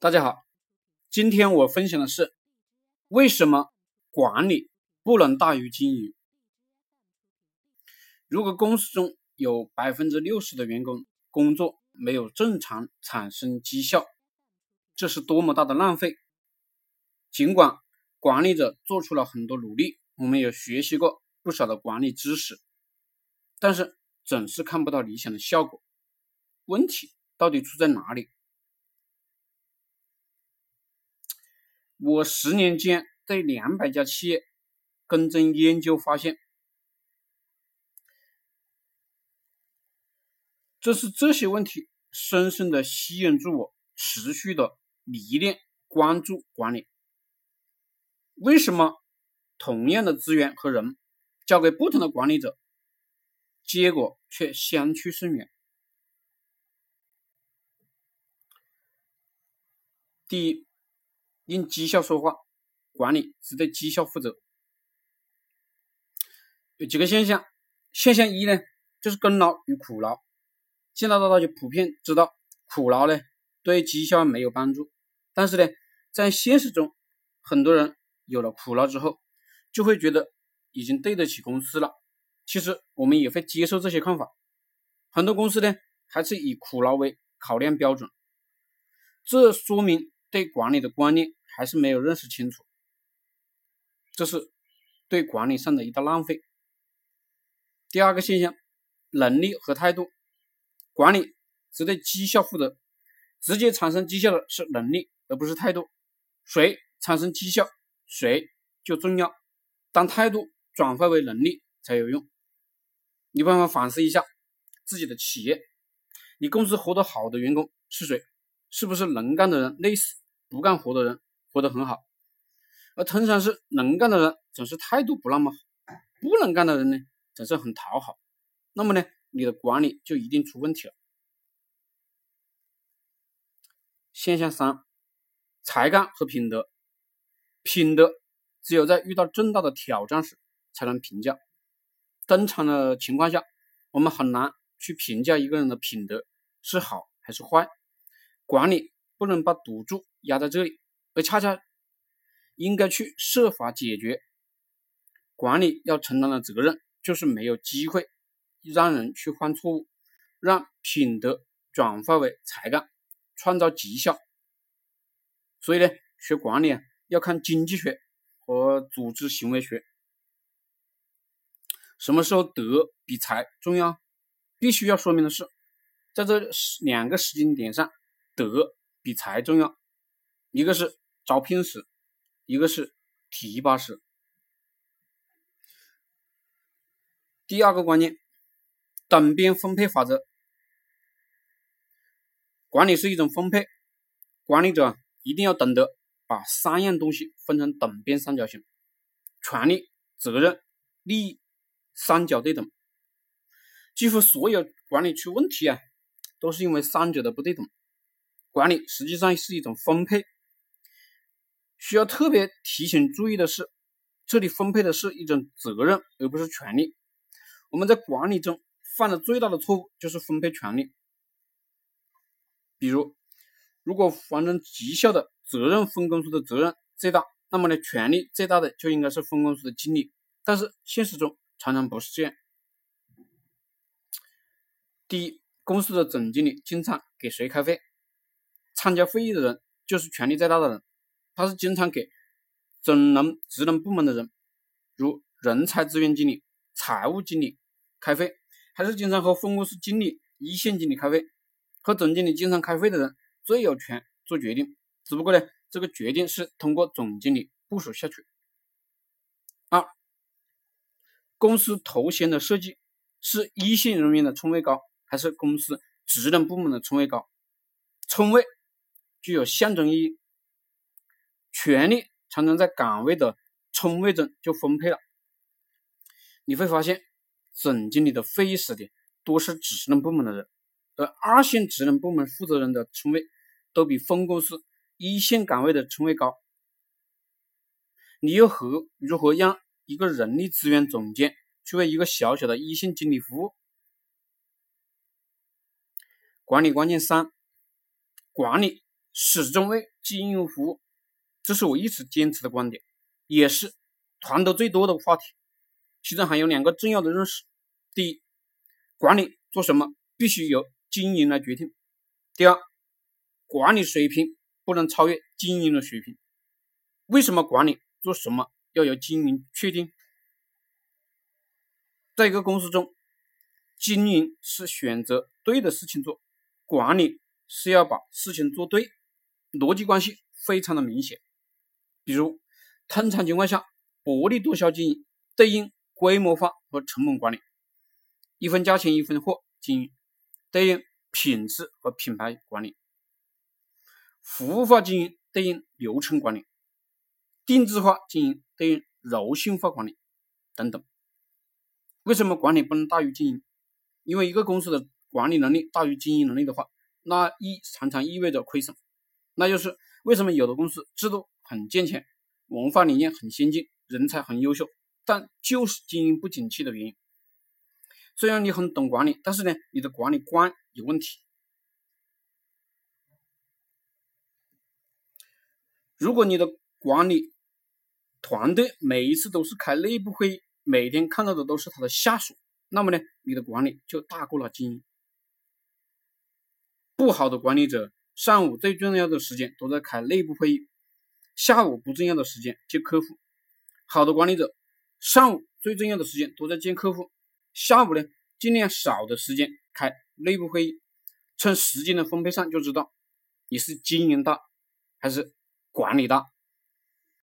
大家好，今天我分享的是为什么管理不能大于经营。如果公司中有百分之六十的员工工作没有正常产生绩效，这是多么大的浪费！尽管管理者做出了很多努力，我们也学习过不少的管理知识，但是总是看不到理想的效果。问题到底出在哪里？我十年间对两百家企业跟踪研究发现，这是这些问题深深的吸引住我，持续的迷恋关注管理。为什么同样的资源和人交给不同的管理者，结果却相去甚远？第一。用绩效说话，管理只对绩效负责。有几个现象，现象一呢，就是功劳与苦劳。现在大家普遍知道，苦劳呢对绩效没有帮助。但是呢，在现实中，很多人有了苦劳之后，就会觉得已经对得起公司了。其实我们也会接受这些看法。很多公司呢，还是以苦劳为考量标准。这说明对管理的观念。还是没有认识清楚，这是对管理上的一大浪费。第二个现象，能力和态度，管理只对绩效负责，直接产生绩效的是能力，而不是态度。谁产生绩效，谁就重要。当态度转化为能力才有用。你不妨反思一下自己的企业，你公司活得好的员工是谁？是不是能干的人累死，不干活的人？活得很好，而通常是能干的人总是态度不那么好，不能干的人呢总是很讨好，那么呢你的管理就一定出问题了。现象三，才干和品德，品德只有在遇到重大的挑战时才能评价，正常的情况下我们很难去评价一个人的品德是好还是坏，管理不能把赌注压在这里。而恰恰应该去设法解决。管理要承担的责任就是没有机会让人去犯错误，让品德转化为才干，创造绩效。所以呢，学管理啊，要看经济学和组织行为学。什么时候德比才重要？必须要说明的是，在这两个时间点上，德比才重要。一个是。招聘时，一个是提拔时。第二个观念，等边分配法则。管理是一种分配，管理者一定要懂得把三样东西分成等边三角形：权利、责任、利益，三角对等。几乎所有管理出问题啊，都是因为三者的不对等。管理实际上是一种分配。需要特别提醒注意的是，这里分配的是一种责任，而不是权利。我们在管理中犯的最大的错误就是分配权利。比如，如果完成绩效的责任分公司的责任最大，那么呢，权利最大的就应该是分公司的经理。但是现实中常常不是这样。第一，公司的总经理经常给谁开会？参加会议的人就是权力最大的人。他是经常给总能职能部门的人，如人才资源经理、财务经理开会，还是经常和分公司经理、一线经理开会？和总经理经常开会的人最有权做决定，只不过呢，这个决定是通过总经理部署下去。二，公司头衔的设计是一线人员的称谓高，还是公司职能部门的称谓高？称谓具有象征意义。权力常常在岗位的称谓中就分配了。你会发现，总经理的会议室里多是职能部门的人，而二线职能部门负责人的称谓都比分公司一线岗位的称谓高。你又何如何让一个人力资源总监去为一个小小的一线经理服务？管理关键三：管理。始终为经营服务，这是我一直坚持的观点，也是谈得最多的话题。其中还有两个重要的认识：第一，管理做什么必须由经营来决定；第二，管理水平不能超越经营的水平。为什么管理做什么要由经营确定？在一个公司中，经营是选择对的事情做，管理是要把事情做对，逻辑关系非常的明显。比如，通常情况下，薄利多销经营对应规模化和成本管理；一分价钱一分货经营对应品质和品牌管理；服务化经营对应流程管理；定制化经营对应柔性化管理等等。为什么管理不能大于经营？因为一个公司的管理能力大于经营能力的话，那意常常意味着亏损。那就是为什么有的公司制度很健全，文化理念很先进，人才很优秀，但就是经营不景气的原因。虽然你很懂管理，但是呢，你的管理观有问题。如果你的管理团队每一次都是开内部会议，每天看到的都是他的下属，那么呢，你的管理就大过了经营。不好的管理者，上午最重要的时间都在开内部会议，下午不重要的时间接客户；好的管理者，上午最重要的时间都在见客户，下午呢尽量少的时间开内部会议。从时间的分配上就知道，你是经营大还是管理大。